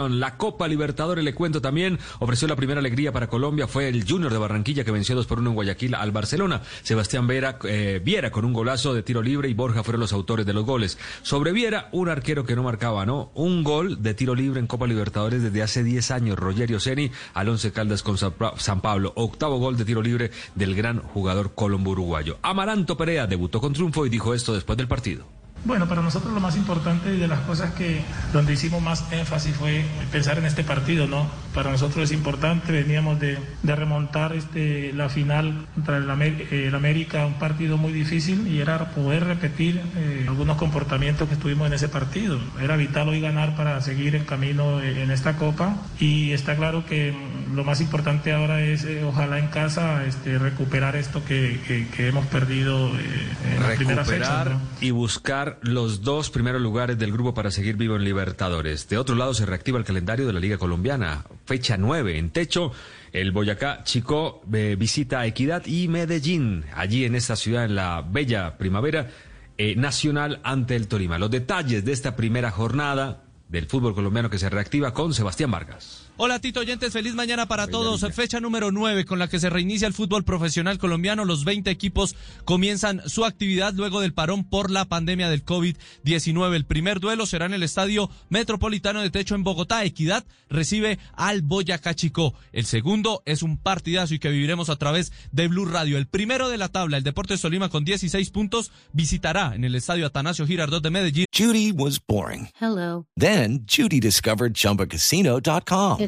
La Copa Libertadores, le cuento también, ofreció la primera alegría para Colombia, fue el Junior de Barranquilla que venció 2 por 1 en Guayaquil al Barcelona. Sebastián Vera, eh, Viera con un golazo de tiro libre y Borja fueron los autores de los goles. Sobre Viera, un arquero que no marcaba, ¿no? Un gol de tiro libre en Copa Libertadores desde hace 10 años, Rogerio Ceni, al Once Caldas con San Pablo. Octavo gol de tiro libre del gran jugador colombo uruguayo. Amaranto Perea debutó con triunfo y dijo esto después del partido. Bueno, para nosotros lo más importante y de las cosas que donde hicimos más énfasis fue pensar en este partido, ¿no? Para nosotros es importante, veníamos de, de remontar este, la final contra el, el, América, un partido muy difícil y era poder repetir eh, algunos comportamientos que estuvimos en ese partido. Era vital hoy ganar para seguir en camino en esta copa y está claro que lo más importante ahora es, eh, ojalá en casa, este, recuperar esto que, que, que hemos perdido eh, en la primera fecha. ¿no? y buscar los dos primeros lugares del grupo para seguir vivo en Libertadores. De otro lado, se reactiva el calendario de la Liga Colombiana. Fecha 9 en techo. El Boyacá Chico eh, visita a Equidad y Medellín, allí en esta ciudad, en la bella primavera eh, nacional ante el Tolima. Los detalles de esta primera jornada del fútbol colombiano que se reactiva con Sebastián Vargas. Hola Tito Oyentes, feliz mañana para todos. Fecha número 9 con la que se reinicia el fútbol profesional colombiano. Los 20 equipos comienzan su actividad luego del parón por la pandemia del COVID-19. El primer duelo será en el Estadio Metropolitano de Techo en Bogotá. Equidad recibe al Boyacá Chico. El segundo es un partidazo y que viviremos a través de Blue Radio. El primero de la tabla, el Deportes Tolima con 16 puntos, visitará en el Estadio Atanasio Girardot de Medellín. Judy was boring. Hello. Then Judy discovered chumbacasino.com.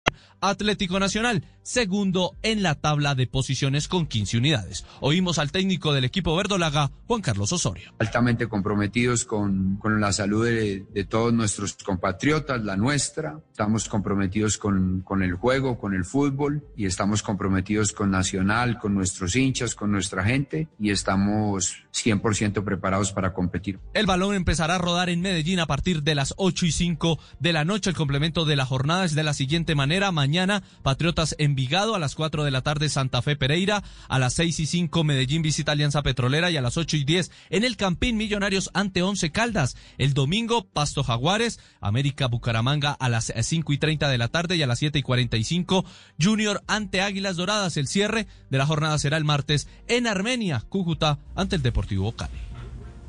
Atlético Nacional, segundo en la tabla de posiciones con 15 unidades. Oímos al técnico del equipo verdolaga, Juan Carlos Osorio. Altamente comprometidos con, con la salud de, de, todos nuestros compatriotas, la nuestra. Estamos comprometidos con, con el juego, con el fútbol y estamos comprometidos con Nacional, con nuestros hinchas, con nuestra gente y estamos 100% preparados para competir. El balón empezará a rodar en Medellín a partir de las 8 y 5 de la noche. El complemento de la jornada es de la siguiente manera. Mañana, Patriotas Envigado a las 4 de la tarde, Santa Fe Pereira. A las 6 y 5, Medellín visita Alianza Petrolera. Y a las 8 y 10, en el Campín Millonarios ante Once Caldas. El domingo, Pasto Jaguares, América Bucaramanga a las 5 y 30 de la tarde. Y a las 7 y 45, Junior ante Águilas Doradas. El cierre de la jornada será el martes en Armenia, Cúcuta ante el Deportivo Cali.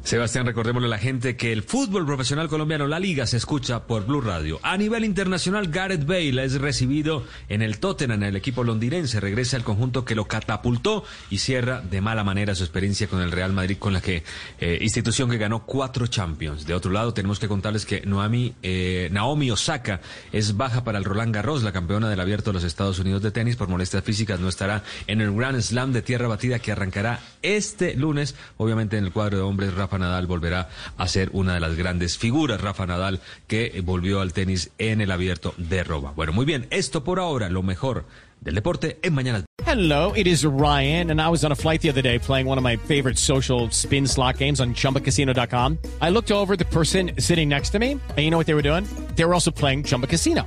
Sebastián, recordémosle a la gente que el fútbol profesional colombiano, la liga, se escucha por Blue Radio. A nivel internacional, Gareth Bale es recibido en el Tottenham, el equipo londinense. Regresa al conjunto que lo catapultó y cierra de mala manera su experiencia con el Real Madrid, con la que eh, institución que ganó cuatro Champions. De otro lado, tenemos que contarles que Noami, eh, Naomi Osaka es baja para el Roland Garros, la campeona del Abierto de los Estados Unidos de tenis por molestias físicas. No estará en el Grand Slam de tierra batida que arrancará este lunes, obviamente en el cuadro de hombres. Rafa Nadal volverá a ser una de las grandes figuras, Rafa Nadal, que volvió al tenis en el abierto de Roma. Bueno, muy bien, esto por ahora, lo mejor del deporte en Mañana. Hello, it is Ryan, and I was on a flight the other day playing one of my favorite social spin slot games on chumbacasino.com. I looked over the person sitting next to me, and you know what they were doing? They were also playing Chumba Casino.